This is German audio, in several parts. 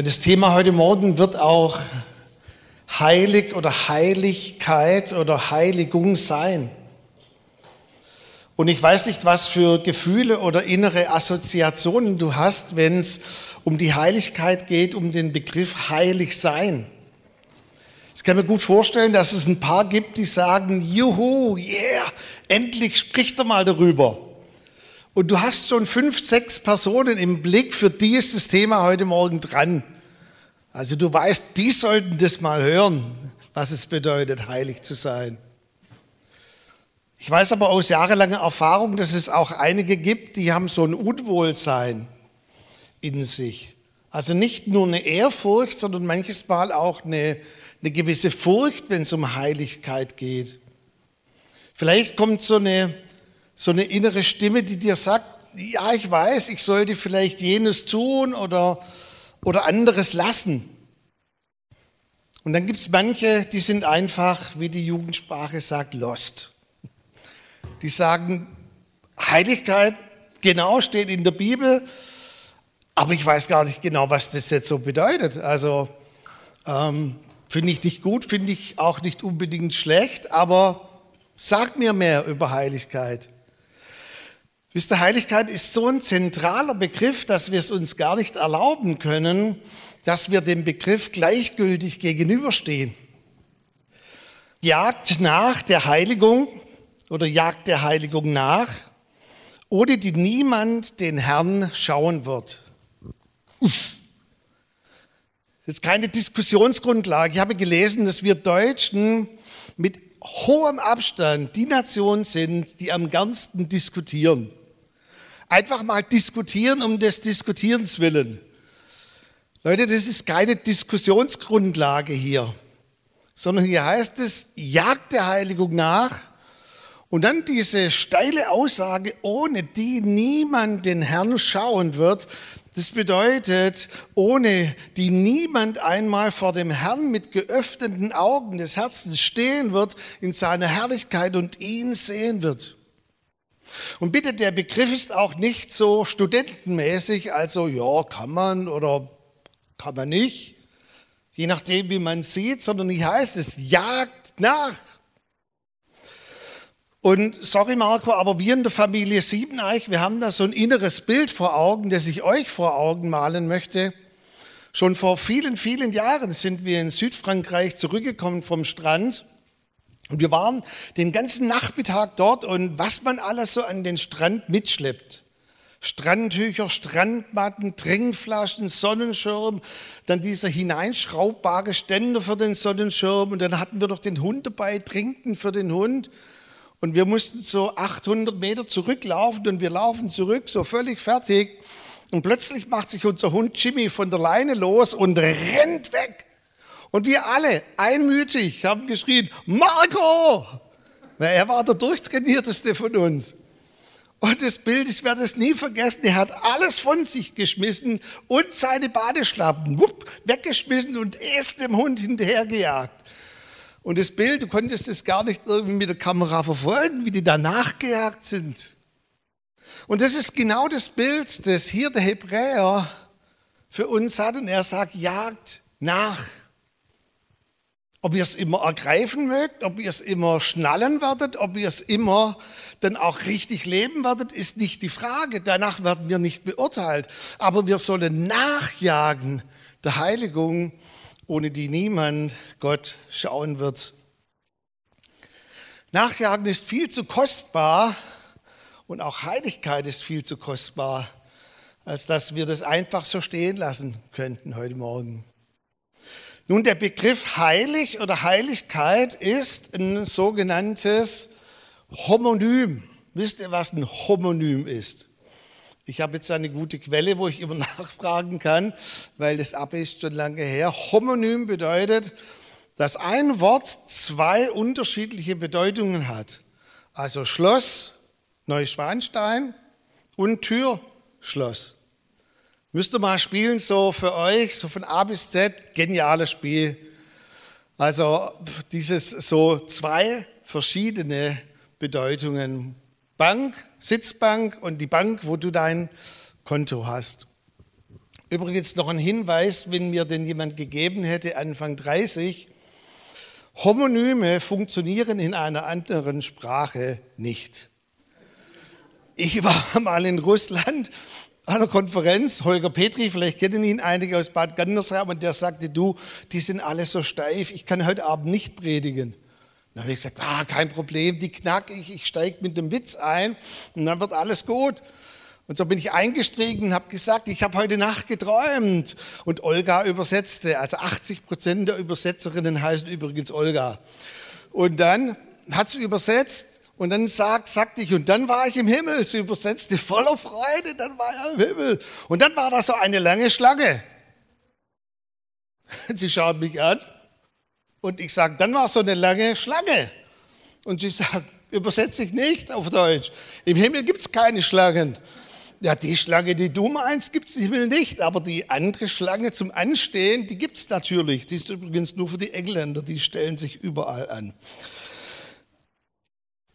Und das Thema heute Morgen wird auch heilig oder Heiligkeit oder Heiligung sein. Und ich weiß nicht, was für Gefühle oder innere Assoziationen du hast, wenn es um die Heiligkeit geht, um den Begriff heilig sein. Ich kann mir gut vorstellen, dass es ein paar gibt, die sagen, juhu, yeah, endlich spricht er mal darüber. Und du hast schon fünf, sechs Personen im Blick, für die ist das Thema heute Morgen dran. Also du weißt, die sollten das mal hören, was es bedeutet, heilig zu sein. Ich weiß aber aus jahrelanger Erfahrung, dass es auch einige gibt, die haben so ein Unwohlsein in sich. Also nicht nur eine Ehrfurcht, sondern manches Mal auch eine, eine gewisse Furcht, wenn es um Heiligkeit geht. Vielleicht kommt so eine, so eine innere Stimme, die dir sagt, ja, ich weiß, ich sollte vielleicht jenes tun oder, oder anderes lassen. Und dann gibt es manche, die sind einfach, wie die Jugendsprache sagt, lost die sagen, Heiligkeit, genau, steht in der Bibel, aber ich weiß gar nicht genau, was das jetzt so bedeutet. Also ähm, finde ich nicht gut, finde ich auch nicht unbedingt schlecht, aber sag mir mehr über Heiligkeit. Wisst ihr, Heiligkeit ist so ein zentraler Begriff, dass wir es uns gar nicht erlauben können, dass wir dem Begriff gleichgültig gegenüberstehen. Jagt nach der Heiligung oder jagt der Heiligung nach, ohne die niemand den Herrn schauen wird. Das ist keine Diskussionsgrundlage. Ich habe gelesen, dass wir Deutschen mit hohem Abstand die Nation sind, die am gernsten diskutieren. Einfach mal diskutieren um des Diskutierens willen. Leute, das ist keine Diskussionsgrundlage hier, sondern hier heißt es, jagt der Heiligung nach, und dann diese steile Aussage, ohne die niemand den Herrn schauen wird. Das bedeutet, ohne die niemand einmal vor dem Herrn mit geöffneten Augen des Herzens stehen wird in seiner Herrlichkeit und ihn sehen wird. Und bitte, der Begriff ist auch nicht so studentenmäßig, also ja, kann man oder kann man nicht, je nachdem, wie man sieht, sondern hier heißt es, jagt nach. Und sorry Marco, aber wir in der Familie Siebeneich, wir haben da so ein inneres Bild vor Augen, das ich euch vor Augen malen möchte. Schon vor vielen, vielen Jahren sind wir in Südfrankreich zurückgekommen vom Strand. Und wir waren den ganzen Nachmittag dort und was man alles so an den Strand mitschleppt. Strandtücher, Strandmatten, Trinkflaschen, Sonnenschirm, dann dieser hineinschraubbare Ständer für den Sonnenschirm und dann hatten wir noch den Hund dabei, Trinken für den Hund. Und wir mussten so 800 Meter zurücklaufen und wir laufen zurück, so völlig fertig. Und plötzlich macht sich unser Hund Jimmy von der Leine los und rennt weg. Und wir alle einmütig haben geschrien, Marco! Weil er war der durchtrainierteste von uns. Und das Bild, ich werde es nie vergessen, er hat alles von sich geschmissen und seine Badeschlappen wupp, weggeschmissen und ist dem Hund hinterhergejagt. Und das Bild, du konntest es gar nicht irgendwie mit der Kamera verfolgen, wie die da nachgejagt sind. Und das ist genau das Bild, das hier der Hebräer für uns hat. Und er sagt, jagt nach. Ob ihr es immer ergreifen mögt, ob ihr es immer schnallen werdet, ob ihr es immer dann auch richtig leben werdet, ist nicht die Frage. Danach werden wir nicht beurteilt. Aber wir sollen nachjagen der Heiligung ohne die niemand Gott schauen wird. Nachjagen ist viel zu kostbar und auch Heiligkeit ist viel zu kostbar, als dass wir das einfach so stehen lassen könnten heute Morgen. Nun, der Begriff heilig oder Heiligkeit ist ein sogenanntes Homonym. Wisst ihr, was ein Homonym ist? Ich habe jetzt eine gute Quelle, wo ich immer nachfragen kann, weil das ab ist schon lange her. Homonym bedeutet, dass ein Wort zwei unterschiedliche Bedeutungen hat. Also Schloss, Neuschwanstein und Türschloss. Müsst ihr mal spielen, so für euch, so von A bis Z, geniales Spiel. Also dieses so zwei verschiedene Bedeutungen Bank, Sitzbank und die Bank, wo du dein Konto hast. Übrigens noch ein Hinweis, wenn mir denn jemand gegeben hätte, Anfang 30, Homonyme funktionieren in einer anderen Sprache nicht. Ich war mal in Russland einer Konferenz, Holger Petri, vielleicht kennen ihn einige aus Bad Gandersheim, und der sagte, du, die sind alle so steif, ich kann heute Abend nicht predigen. Dann habe ich gesagt, ah, kein Problem, die knack ich, ich steige mit dem Witz ein und dann wird alles gut. Und so bin ich eingestiegen und habe gesagt, ich habe heute Nacht geträumt. Und Olga übersetzte, also 80 Prozent der Übersetzerinnen heißen übrigens Olga. Und dann hat sie übersetzt und dann sagt, sagte ich, und dann war ich im Himmel. Sie übersetzte voller Freude, dann war er im Himmel. Und dann war da so eine lange Schlange. Sie schaut mich an und ich sage, dann war so eine lange Schlange. Und sie sagt, übersetze ich nicht auf Deutsch. Im Himmel gibt es keine Schlangen. Ja, die Schlange, die du meinst, gibt es im Himmel nicht, aber die andere Schlange zum Anstehen, die gibt es natürlich. Die ist übrigens nur für die Engländer, die stellen sich überall an.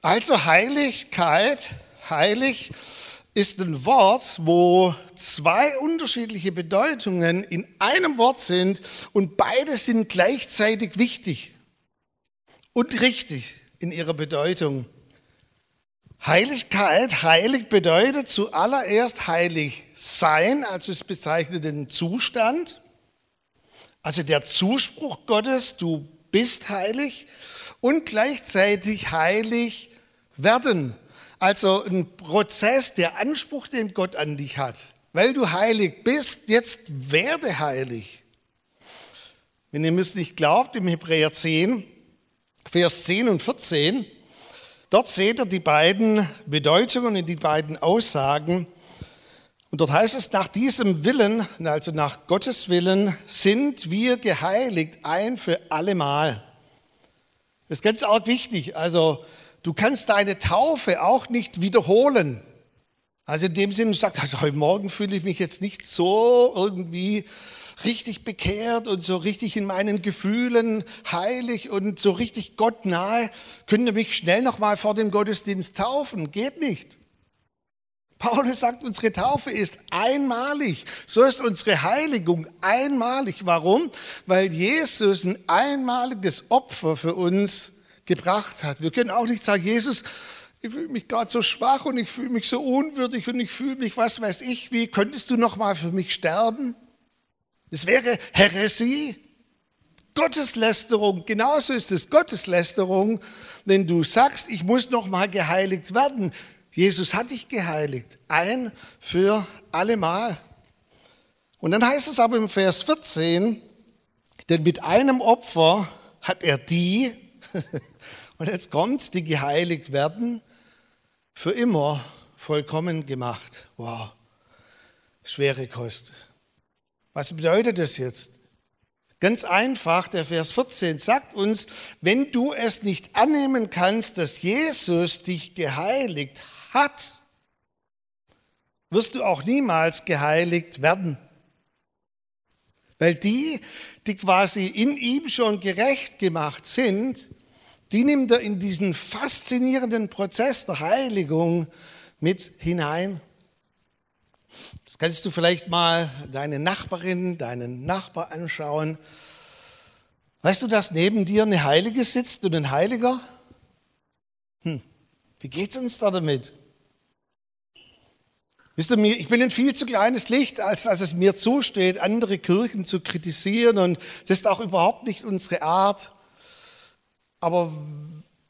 Also Heiligkeit, heilig ist ein Wort, wo zwei unterschiedliche Bedeutungen in einem Wort sind und beide sind gleichzeitig wichtig und richtig in ihrer Bedeutung. Heiligkeit, heilig bedeutet zuallererst heilig sein, also es bezeichnet den Zustand, also der Zuspruch Gottes, du bist heilig und gleichzeitig heilig werden, also ein Prozess, der Anspruch, den Gott an dich hat. Weil du heilig bist, jetzt werde heilig. Wenn ihr mir es nicht glaubt, im Hebräer 10, Vers 10 und 14, Dort seht ihr die beiden Bedeutungen und die beiden Aussagen. Und dort heißt es, nach diesem Willen, also nach Gottes Willen, sind wir geheiligt ein für allemal. Das ist ganz arg wichtig. Also du kannst deine Taufe auch nicht wiederholen. Also in dem Sinne, du sagst, also heute Morgen fühle ich mich jetzt nicht so irgendwie richtig bekehrt und so richtig in meinen Gefühlen heilig und so richtig Gott nahe, könnt ihr mich schnell noch mal vor dem Gottesdienst taufen? Geht nicht. Paulus sagt, unsere Taufe ist einmalig. So ist unsere Heiligung einmalig. Warum? Weil Jesus ein einmaliges Opfer für uns gebracht hat. Wir können auch nicht sagen, Jesus, ich fühle mich gerade so schwach und ich fühle mich so unwürdig und ich fühle mich, was weiß ich, wie könntest du noch mal für mich sterben? Das wäre Häresie. Gotteslästerung, genauso ist es Gotteslästerung, wenn du sagst, ich muss noch mal geheiligt werden. Jesus hat dich geheiligt, ein für allemal. Und dann heißt es aber im Vers 14, denn mit einem Opfer hat er die, und jetzt kommt, die geheiligt werden, für immer vollkommen gemacht. Wow, schwere Kost. Was bedeutet das jetzt? Ganz einfach, der Vers 14 sagt uns, wenn du es nicht annehmen kannst, dass Jesus dich geheiligt hat, wirst du auch niemals geheiligt werden. Weil die, die quasi in ihm schon gerecht gemacht sind, die nimmt er in diesen faszinierenden Prozess der Heiligung mit hinein. Jetzt kannst du vielleicht mal deine Nachbarin, deinen Nachbar anschauen. Weißt du, dass neben dir eine Heilige sitzt und ein Heiliger? Hm, wie geht's uns da damit? Wisst ihr, ich bin ein viel zu kleines Licht, als dass es mir zusteht, andere Kirchen zu kritisieren und das ist auch überhaupt nicht unsere Art. Aber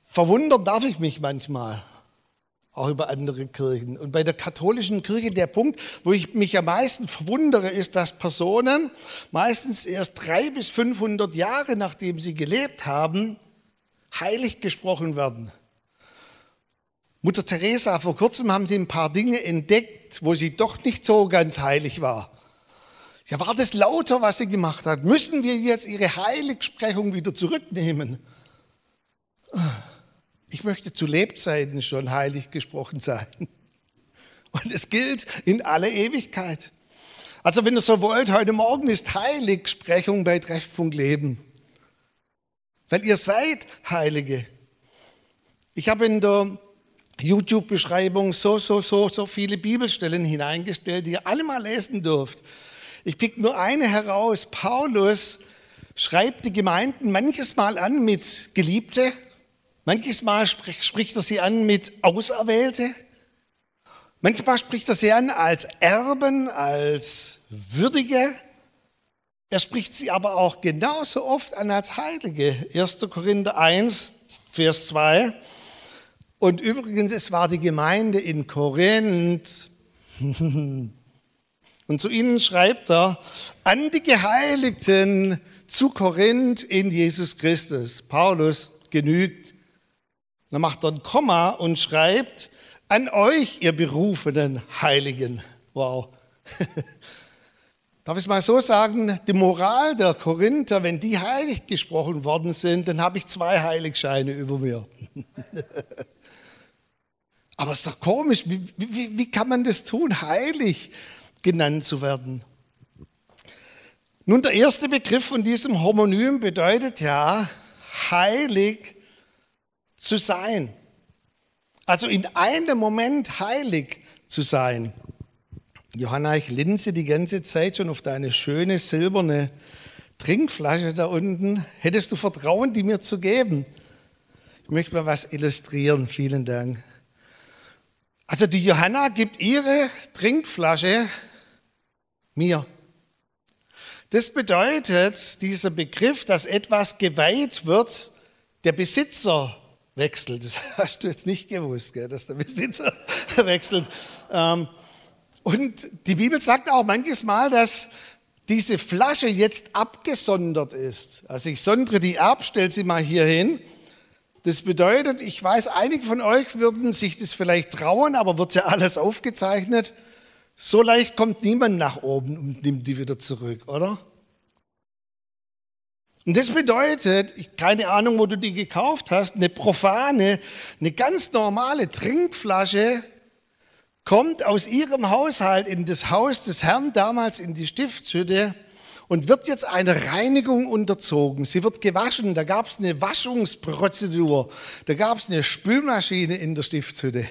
verwundern darf ich mich manchmal auch über andere Kirchen. Und bei der katholischen Kirche der Punkt, wo ich mich am meisten verwundere, ist, dass Personen meistens erst drei bis 500 Jahre nachdem sie gelebt haben, heilig gesprochen werden. Mutter Teresa, vor kurzem haben sie ein paar Dinge entdeckt, wo sie doch nicht so ganz heilig war. Ja, war das lauter, was sie gemacht hat? Müssen wir jetzt ihre Heiligsprechung wieder zurücknehmen? Ich möchte zu Lebzeiten schon heilig gesprochen sein. Und es gilt in aller Ewigkeit. Also wenn ihr so wollt, heute Morgen ist Heiligsprechung bei Treffpunkt Leben. Weil ihr seid Heilige. Ich habe in der YouTube-Beschreibung so, so, so, so viele Bibelstellen hineingestellt, die ihr alle mal lesen dürft. Ich pick nur eine heraus. Paulus schreibt die Gemeinden manches Mal an mit Geliebte, manches Mal spricht er sie an mit Auserwählte, manchmal spricht er sie an als Erben, als Würdige. Er spricht sie aber auch genauso oft an als Heilige. 1. Korinther 1, Vers 2. Und übrigens, es war die Gemeinde in Korinth. Und zu ihnen schreibt er, an die Geheiligten zu Korinth in Jesus Christus. Paulus genügt. Dann macht er ein Komma und schreibt, an euch, ihr berufenen Heiligen. Wow. Darf ich mal so sagen, die Moral der Korinther, wenn die heilig gesprochen worden sind, dann habe ich zwei Heiligscheine über mir. Aber es ist doch komisch, wie, wie, wie kann man das tun, heilig genannt zu werden? Nun, der erste Begriff von diesem Homonym bedeutet ja, heilig zu sein. Also in einem Moment heilig zu sein. Johanna, ich linse die ganze Zeit schon auf deine schöne silberne Trinkflasche da unten. Hättest du Vertrauen, die mir zu geben? Ich möchte mal was illustrieren. Vielen Dank. Also die Johanna gibt ihre Trinkflasche mir. Das bedeutet, dieser Begriff, dass etwas geweiht wird, der Besitzer wechselt. Das hast du jetzt nicht gewusst, gell, dass der Besitzer wechselt. Ähm, und die Bibel sagt auch manches Mal, dass diese Flasche jetzt abgesondert ist. Also ich sondere die ab, stelle sie mal hier hin. Das bedeutet, ich weiß, einige von euch würden sich das vielleicht trauen, aber wird ja alles aufgezeichnet. So leicht kommt niemand nach oben und nimmt die wieder zurück, oder? Und das bedeutet, keine Ahnung, wo du die gekauft hast, eine profane, eine ganz normale Trinkflasche kommt aus ihrem Haushalt in das Haus des Herrn, damals in die Stiftshütte, und wird jetzt einer Reinigung unterzogen. Sie wird gewaschen. Da gab es eine Waschungsprozedur. Da gab es eine Spülmaschine in der Stiftshütte.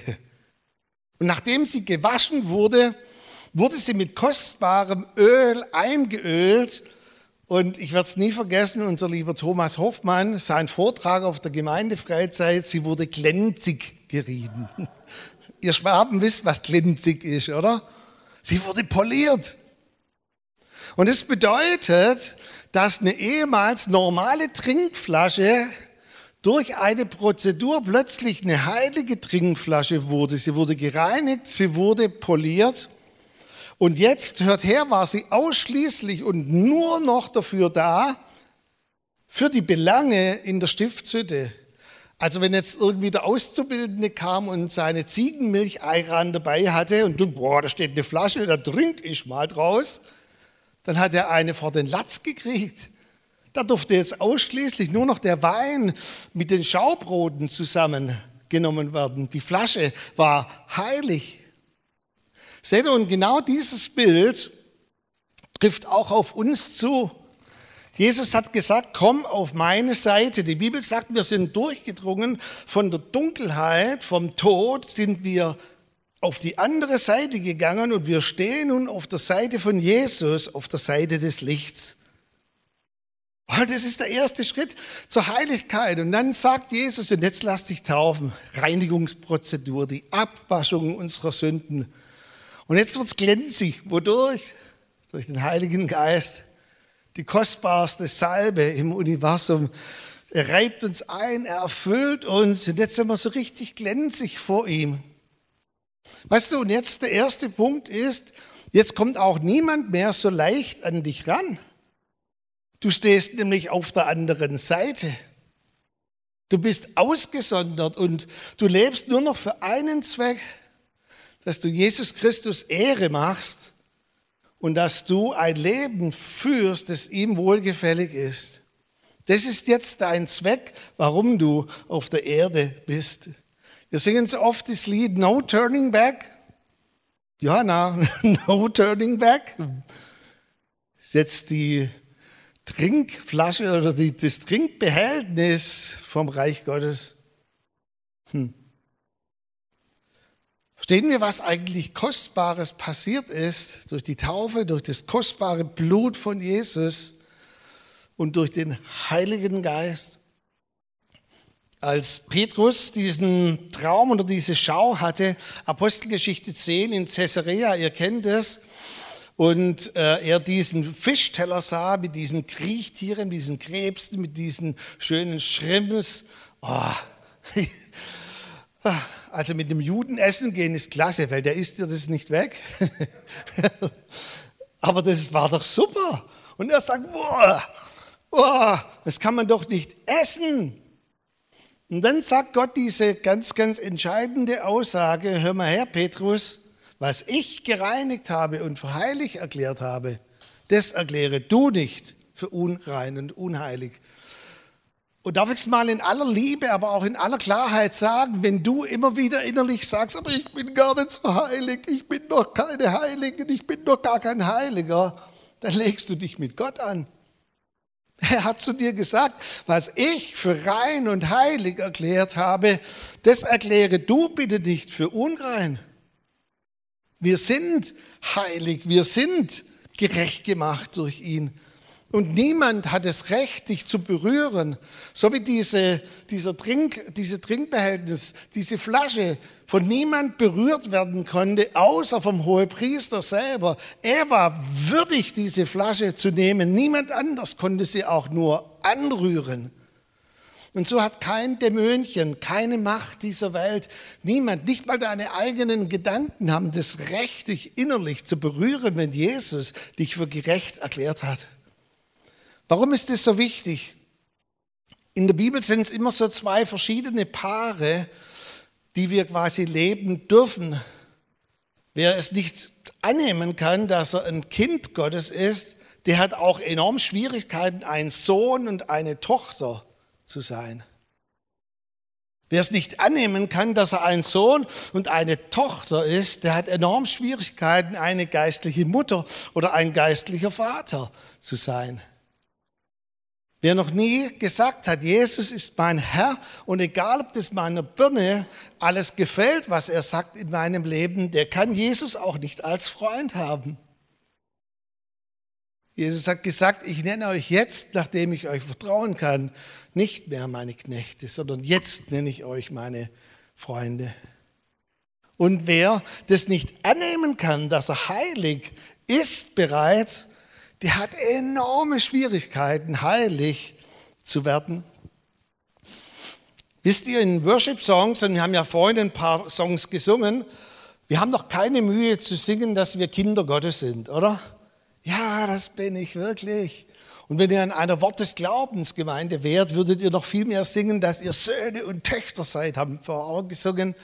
Und nachdem sie gewaschen wurde, wurde sie mit kostbarem Öl eingeölt. Und ich werde es nie vergessen, unser lieber Thomas Hoffmann, sein Vortrag auf der Gemeindefreizeit, sie wurde glänzig gerieben. Ihr Schwaben wisst, was glänzig ist, oder? Sie wurde poliert. Und es bedeutet, dass eine ehemals normale Trinkflasche durch eine Prozedur plötzlich eine heilige Trinkflasche wurde. Sie wurde gereinigt, sie wurde poliert. Und jetzt, hört her, war sie ausschließlich und nur noch dafür da, für die Belange in der Stiftshütte. Also wenn jetzt irgendwie der Auszubildende kam und seine Ziegenmilch Eiran dabei hatte und du, boah, da steht eine Flasche, da trinke ich mal draus, dann hat er eine vor den Latz gekriegt. Da durfte jetzt ausschließlich nur noch der Wein mit den Schaubroten zusammengenommen werden. Die Flasche war heilig. Seht ihr, und genau dieses Bild trifft auch auf uns zu. Jesus hat gesagt, komm auf meine Seite. Die Bibel sagt, wir sind durchgedrungen von der Dunkelheit, vom Tod sind wir auf die andere Seite gegangen und wir stehen nun auf der Seite von Jesus, auf der Seite des Lichts. Und das ist der erste Schritt zur Heiligkeit. Und dann sagt Jesus, und jetzt lass dich taufen, Reinigungsprozedur, die Abwaschung unserer Sünden. Und jetzt wird es glänzig. Wodurch? Durch den Heiligen Geist. Die kostbarste Salbe im Universum. Er reibt uns ein, er erfüllt uns. Und jetzt sind wir so richtig glänzig vor ihm. Weißt du, und jetzt der erste Punkt ist, jetzt kommt auch niemand mehr so leicht an dich ran. Du stehst nämlich auf der anderen Seite. Du bist ausgesondert und du lebst nur noch für einen Zweck, dass du Jesus Christus Ehre machst und dass du ein Leben führst, das ihm wohlgefällig ist. Das ist jetzt dein Zweck, warum du auf der Erde bist. Wir singen so oft das Lied No Turning Back. Johanna, No Turning Back. Setzt die Trinkflasche oder die, das Trinkbehältnis vom Reich Gottes. Hm. Verstehen wir, was eigentlich Kostbares passiert ist durch die Taufe, durch das kostbare Blut von Jesus und durch den Heiligen Geist? Als Petrus diesen Traum oder diese Schau hatte, Apostelgeschichte 10 in Caesarea, ihr kennt es, und äh, er diesen Fischteller sah mit diesen Kriechtieren, mit diesen Krebsen, mit diesen schönen Schrimps. Oh. also mit dem Juden essen gehen ist klasse, weil der isst dir das nicht weg. Aber das war doch super. Und er sagt, boah, boah, das kann man doch nicht essen. Und dann sagt Gott diese ganz, ganz entscheidende Aussage, hör mal her, Petrus, was ich gereinigt habe und für heilig erklärt habe, das erkläre du nicht für unrein und unheilig. Und darf ich es mal in aller Liebe, aber auch in aller Klarheit sagen, wenn du immer wieder innerlich sagst, aber ich bin gar nicht so heilig, ich bin doch keine Heilige, ich bin doch gar kein Heiliger, dann legst du dich mit Gott an. Er hat zu dir gesagt, was ich für rein und heilig erklärt habe, das erkläre du bitte nicht für unrein. Wir sind heilig, wir sind gerecht gemacht durch ihn. Und niemand hat das Recht, dich zu berühren. So wie diese, dieser Trink, diese Trinkbehältnis, diese Flasche von niemand berührt werden konnte, außer vom Hohepriester selber. Er war würdig, diese Flasche zu nehmen. Niemand anders konnte sie auch nur anrühren. Und so hat kein Dämönchen, keine Macht dieser Welt, niemand, nicht mal deine eigenen Gedanken haben das Recht, dich innerlich zu berühren, wenn Jesus dich für gerecht erklärt hat. Warum ist das so wichtig? In der Bibel sind es immer so zwei verschiedene Paare, die wir quasi leben dürfen. Wer es nicht annehmen kann, dass er ein Kind Gottes ist, der hat auch enorm Schwierigkeiten, ein Sohn und eine Tochter zu sein. Wer es nicht annehmen kann, dass er ein Sohn und eine Tochter ist, der hat enorm Schwierigkeiten, eine geistliche Mutter oder ein geistlicher Vater zu sein. Wer noch nie gesagt hat, Jesus ist mein Herr und egal, ob das meiner Birne alles gefällt, was er sagt in meinem Leben, der kann Jesus auch nicht als Freund haben. Jesus hat gesagt, ich nenne euch jetzt, nachdem ich euch vertrauen kann, nicht mehr meine Knechte, sondern jetzt nenne ich euch meine Freunde. Und wer das nicht annehmen kann, dass er heilig ist bereits, der hat enorme Schwierigkeiten, heilig zu werden. Wisst ihr, in Worship-Songs, und wir haben ja vorhin ein paar Songs gesungen, wir haben doch keine Mühe zu singen, dass wir Kinder Gottes sind, oder? Ja, das bin ich wirklich. Und wenn ihr an einer Wort des Glaubens Gemeinde wärt, würdet ihr noch viel mehr singen, dass ihr Söhne und Töchter seid, haben vorher auch gesungen.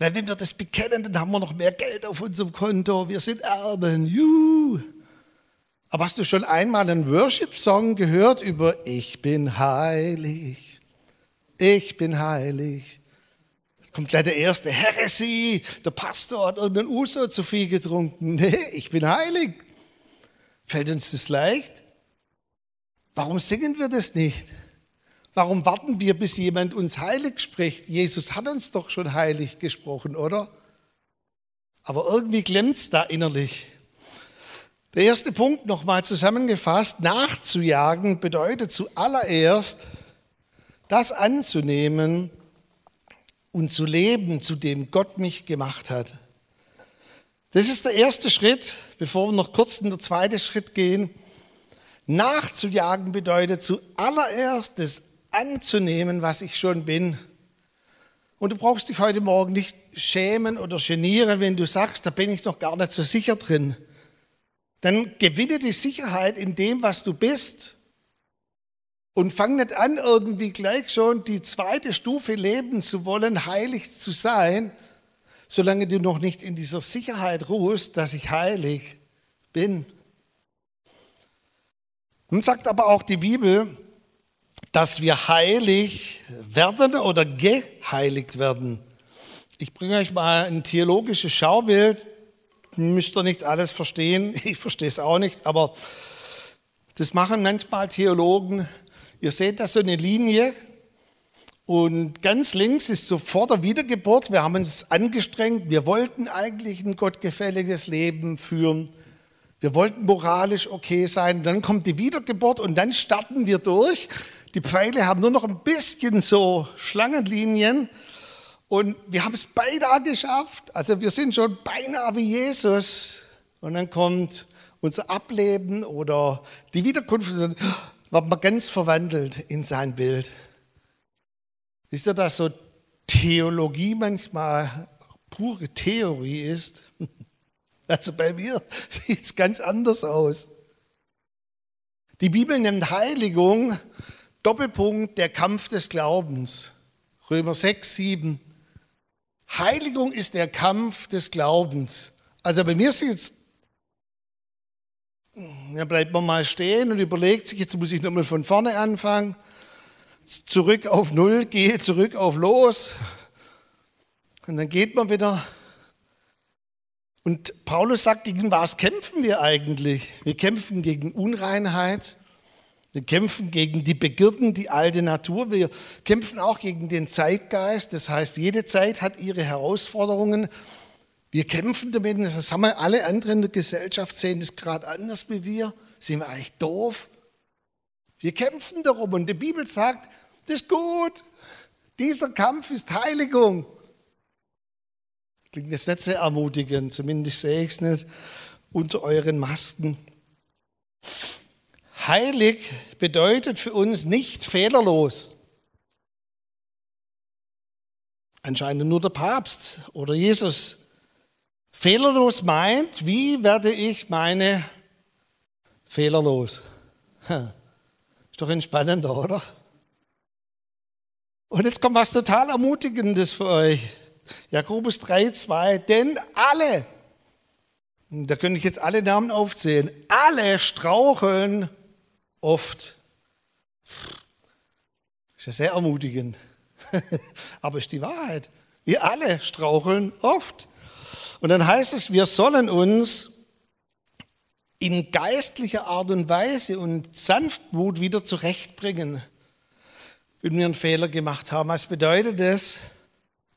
Weil wenn wir das bekennen, dann haben wir noch mehr Geld auf unserem Konto. Wir sind Erben. Juhu. Aber hast du schon einmal einen Worship-Song gehört über Ich bin heilig, ich bin heilig? Jetzt kommt gleich der erste Heresie, der Pastor hat irgendeinen Uso zu viel getrunken. Nee, ich bin heilig. Fällt uns das leicht? Warum singen wir das nicht? Warum warten wir, bis jemand uns heilig spricht? Jesus hat uns doch schon heilig gesprochen, oder? Aber irgendwie es da innerlich. Der erste Punkt nochmal zusammengefasst, nachzujagen bedeutet zuallererst, das anzunehmen und zu leben, zu dem Gott mich gemacht hat. Das ist der erste Schritt, bevor wir noch kurz in den zweiten Schritt gehen. Nachzujagen bedeutet zuallererst das anzunehmen, was ich schon bin. Und du brauchst dich heute Morgen nicht schämen oder genieren, wenn du sagst, da bin ich noch gar nicht so sicher drin dann gewinne die Sicherheit in dem, was du bist. Und fang nicht an, irgendwie gleich schon die zweite Stufe leben zu wollen, heilig zu sein, solange du noch nicht in dieser Sicherheit ruhst, dass ich heilig bin. Nun sagt aber auch die Bibel, dass wir heilig werden oder geheiligt werden. Ich bringe euch mal ein theologisches Schaubild müsst ihr nicht alles verstehen, ich verstehe es auch nicht, aber das machen manchmal Theologen. Ihr seht da so eine Linie Und ganz links ist so vor der Wiedergeburt, wir haben uns angestrengt, wir wollten eigentlich ein gottgefälliges Leben führen. Wir wollten moralisch okay sein. Dann kommt die Wiedergeburt und dann starten wir durch. Die Pfeile haben nur noch ein bisschen so Schlangenlinien. Und wir haben es beinahe geschafft. Also wir sind schon beinahe wie Jesus. Und dann kommt unser Ableben oder die Wiederkunft. Dann wird man ganz verwandelt in sein Bild. Wisst ihr, dass so Theologie manchmal pure Theorie ist? Also bei mir sieht es ganz anders aus. Die Bibel nennt Heiligung Doppelpunkt der Kampf des Glaubens. Römer 6, 7. Heiligung ist der Kampf des Glaubens. Also bei mir sieht es, da bleibt man mal stehen und überlegt sich, jetzt muss ich nochmal von vorne anfangen, zurück auf Null, gehe zurück auf Los. Und dann geht man wieder und Paulus sagt, gegen was kämpfen wir eigentlich? Wir kämpfen gegen Unreinheit, wir kämpfen gegen die Begierden, die alte Natur, wir kämpfen auch gegen den Zeitgeist. Das heißt, jede Zeit hat ihre Herausforderungen. Wir kämpfen damit, das haben wir alle anderen in der Gesellschaft sehen das gerade anders wie wir. Sind wir eigentlich doof? Wir kämpfen darum und die Bibel sagt, das ist gut. Dieser Kampf ist Heiligung. Klingt jetzt nicht sehr ermutigend, zumindest sehe ich es nicht unter euren Masken. Heilig bedeutet für uns nicht fehlerlos. Anscheinend nur der Papst oder Jesus. Fehlerlos meint, wie werde ich meine fehlerlos? Ist doch entspannender, oder? Und jetzt kommt was total Ermutigendes für euch. Jakobus 3, 2, denn alle, da könnte ich jetzt alle Namen aufzählen, alle straucheln oft. Ist ja sehr ermutigend. Aber ist die Wahrheit. Wir alle straucheln oft. Und dann heißt es, wir sollen uns in geistlicher Art und Weise und Sanftmut wieder zurechtbringen, wenn wir einen Fehler gemacht haben. Was bedeutet das?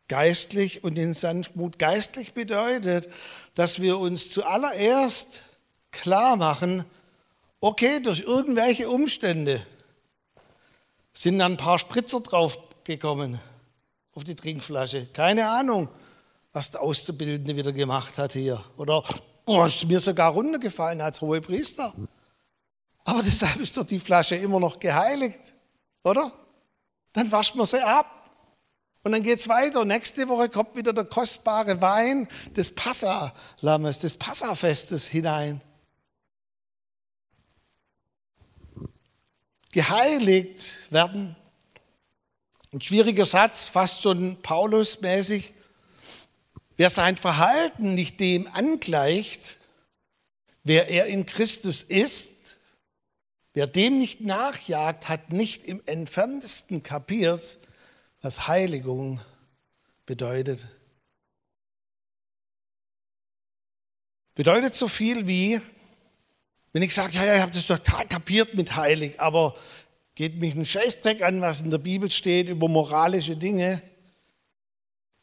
Geistlich und in Sanftmut. Geistlich bedeutet, dass wir uns zuallererst klar machen, okay, durch irgendwelche Umstände sind dann ein paar Spritzer draufgekommen auf die Trinkflasche. Keine Ahnung, was der Auszubildende wieder gemacht hat hier. Oder oh, ist mir sogar runtergefallen als hohe Priester. Aber deshalb ist doch die Flasche immer noch geheiligt, oder? Dann waschen wir sie ab. Und dann geht es weiter. Nächste Woche kommt wieder der kostbare Wein des Passa-Lammes, des Passafestes hinein. Geheiligt werden. Ein schwieriger Satz, fast schon Paulus-mäßig. Wer sein Verhalten nicht dem angleicht, wer er in Christus ist, wer dem nicht nachjagt, hat nicht im entferntesten kapiert, was Heiligung bedeutet. Bedeutet so viel wie, wenn ich sage, ja, ja, ich habe das total kapiert mit heilig, aber geht mich ein Scheißdreck an, was in der Bibel steht über moralische Dinge,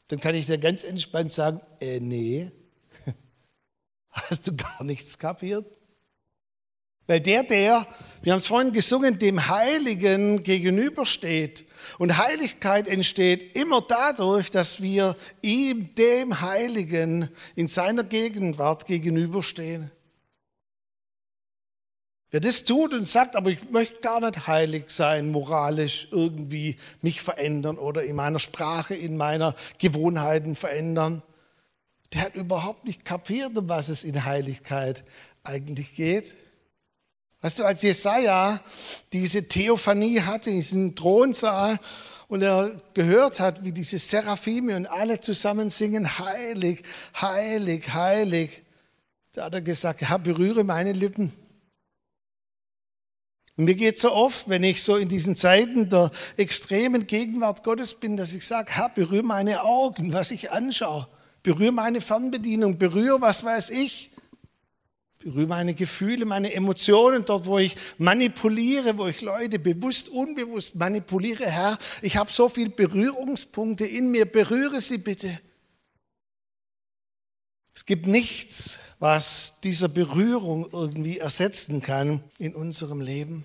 dann kann ich dir ganz entspannt sagen, äh, nee, hast du gar nichts kapiert? Weil der, der, wir haben es vorhin gesungen, dem Heiligen gegenübersteht. Und Heiligkeit entsteht immer dadurch, dass wir ihm, dem Heiligen, in seiner Gegenwart gegenüberstehen. Wer das tut und sagt, aber ich möchte gar nicht heilig sein, moralisch irgendwie mich verändern oder in meiner Sprache, in meiner Gewohnheiten verändern, der hat überhaupt nicht kapiert, um was es in Heiligkeit eigentlich geht. Weißt du, als Jesaja diese Theophanie hatte, diesen Thronsaal, und er gehört hat, wie diese Seraphime und alle zusammen singen, heilig, heilig, heilig, da hat er gesagt, Herr, berühre meine Lippen. Und mir geht so oft, wenn ich so in diesen Zeiten der extremen Gegenwart Gottes bin, dass ich sage, Herr, berühre meine Augen, was ich anschaue, berühre meine Fernbedienung, berühre was weiß ich, berühre meine Gefühle, meine Emotionen, dort, wo ich manipuliere, wo ich Leute bewusst, unbewusst manipuliere. Herr, ich habe so viele Berührungspunkte in mir, berühre sie bitte. Es gibt nichts, was dieser Berührung irgendwie ersetzen kann in unserem Leben.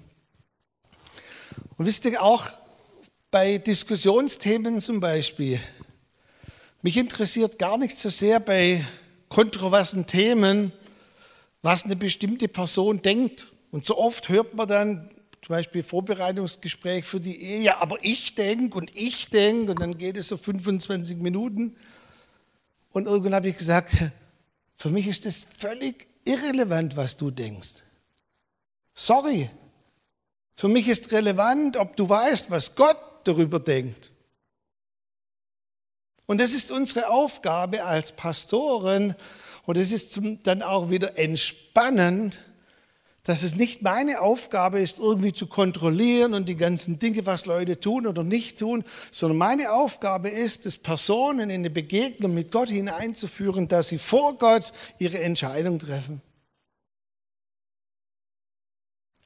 Und wisst ihr auch, bei Diskussionsthemen zum Beispiel, mich interessiert gar nicht so sehr bei kontroversen Themen, was eine bestimmte Person denkt. Und so oft hört man dann zum Beispiel Vorbereitungsgespräch für die Ehe, ja, aber ich denke und ich denke und dann geht es so 25 Minuten. Und irgendwann habe ich gesagt, für mich ist das völlig irrelevant, was du denkst. Sorry. Für mich ist relevant, ob du weißt, was Gott darüber denkt. Und das ist unsere Aufgabe als Pastoren. Und es ist dann auch wieder entspannend, dass es nicht meine Aufgabe ist, irgendwie zu kontrollieren und die ganzen Dinge, was Leute tun oder nicht tun, sondern meine Aufgabe ist, es Personen in eine Begegnung mit Gott hineinzuführen, dass sie vor Gott ihre Entscheidung treffen.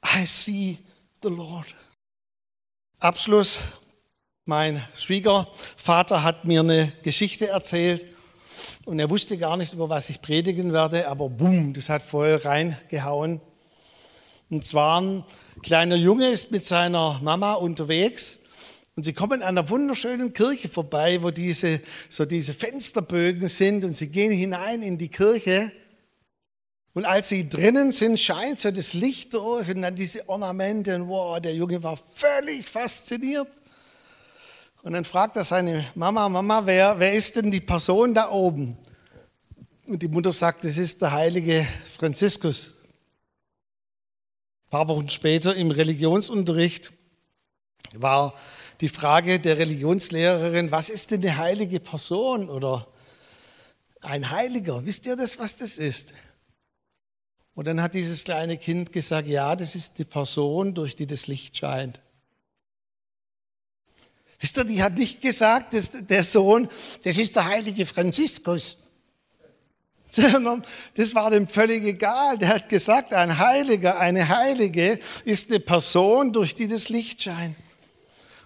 I see the Lord. Abschluss. Mein Schwiegervater hat mir eine Geschichte erzählt und er wusste gar nicht, über was ich predigen werde, aber bumm, das hat voll reingehauen. Und zwar ein kleiner Junge ist mit seiner Mama unterwegs und sie kommen an einer wunderschönen Kirche vorbei, wo diese, so diese Fensterbögen sind und sie gehen hinein in die Kirche. Und als sie drinnen sind, scheint so das Licht durch und dann diese Ornamente und wow, der Junge war völlig fasziniert. Und dann fragt er seine Mama, Mama, wer, wer ist denn die Person da oben? Und die Mutter sagt, das ist der heilige Franziskus paar Wochen später im Religionsunterricht war die Frage der Religionslehrerin, was ist denn eine heilige Person oder ein Heiliger? Wisst ihr das, was das ist? Und dann hat dieses kleine Kind gesagt, ja, das ist die Person, durch die das Licht scheint. Wisst ihr, die hat nicht gesagt, dass der Sohn, das ist der heilige Franziskus sondern das war dem völlig egal. Der hat gesagt, ein Heiliger, eine Heilige ist eine Person, durch die das Licht scheint.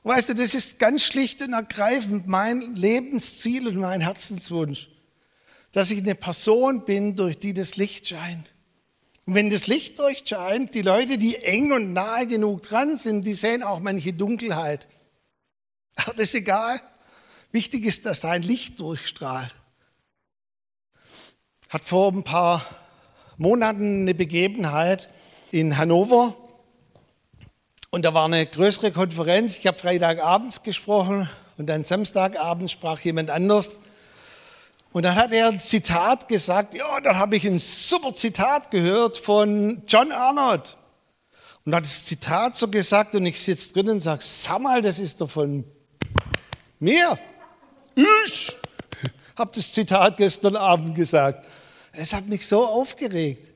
weißt du, das ist ganz schlicht und ergreifend mein Lebensziel und mein Herzenswunsch, dass ich eine Person bin, durch die das Licht scheint. Und wenn das Licht durchscheint, die Leute, die eng und nahe genug dran sind, die sehen auch manche Dunkelheit. Aber das ist egal. Wichtig ist, dass sein Licht durchstrahlt hat vor ein paar Monaten eine Begebenheit in Hannover. Und da war eine größere Konferenz. Ich habe Freitagabends gesprochen und dann Samstagabend sprach jemand anders. Und dann hat er ein Zitat gesagt. Ja, dann habe ich ein super Zitat gehört von John Arnott. Und hat das Zitat so gesagt und ich sitze drin und sage, sag mal, das ist doch von mir. Ich habe das Zitat gestern Abend gesagt. Es hat mich so aufgeregt.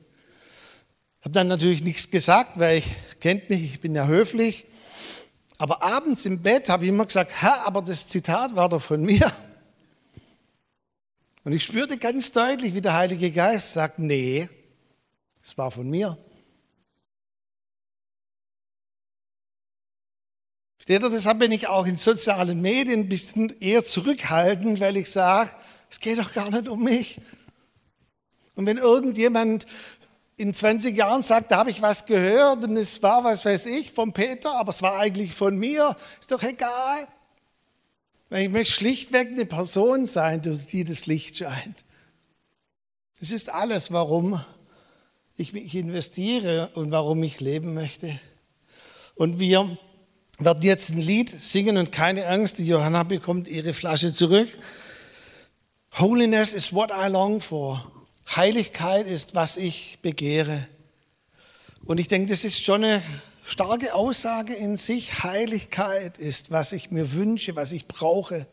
Ich habe dann natürlich nichts gesagt, weil ich kennt mich, ich bin ja höflich. Aber abends im Bett habe ich immer gesagt, Herr, aber das Zitat war doch von mir. Und ich spürte ganz deutlich, wie der Heilige Geist sagt, nee, es war von mir. Steht ihr, deshalb bin ich auch in sozialen Medien ein bisschen eher zurückhaltend, weil ich sage, es geht doch gar nicht um mich. Und wenn irgendjemand in 20 Jahren sagt, da habe ich was gehört und es war, was weiß ich, von Peter, aber es war eigentlich von mir, ist doch egal. Ich möchte schlichtweg eine Person sein, durch die das Licht scheint. Das ist alles, warum ich mich investiere und warum ich leben möchte. Und wir werden jetzt ein Lied singen und keine Angst, die Johanna bekommt ihre Flasche zurück. Holiness is what I long for. Heiligkeit ist, was ich begehre. Und ich denke, das ist schon eine starke Aussage in sich. Heiligkeit ist, was ich mir wünsche, was ich brauche.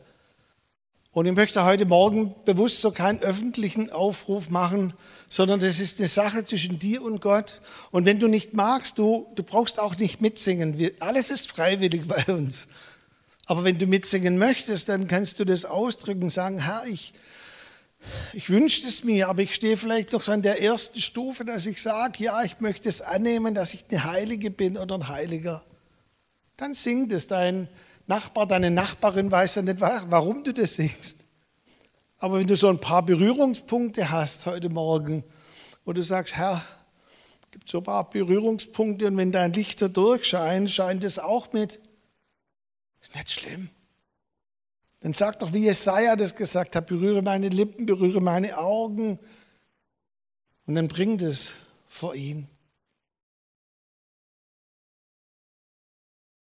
Und ich möchte heute Morgen bewusst so keinen öffentlichen Aufruf machen, sondern das ist eine Sache zwischen dir und Gott. Und wenn du nicht magst, du, du brauchst auch nicht mitsingen. Alles ist freiwillig bei uns. Aber wenn du mitsingen möchtest, dann kannst du das ausdrücken, sagen, Herr, ich, Ich wünschte es mir, aber ich stehe vielleicht noch so an der ersten Stufe, dass ich sage, ja, ich möchte es annehmen, dass ich eine Heilige bin oder ein Heiliger. Dann singt es. Dein Nachbar, deine Nachbarin weiß ja nicht, warum du das singst. Aber wenn du so ein paar Berührungspunkte hast heute Morgen, wo du sagst, Herr, gibt so ein paar Berührungspunkte und wenn dein Licht so durchscheint, scheint es auch mit. Ist nicht schlimm. Dann sag doch, wie Jesaja das gesagt hat, berühre meine Lippen, berühre meine Augen. Und dann bringt es vor ihn.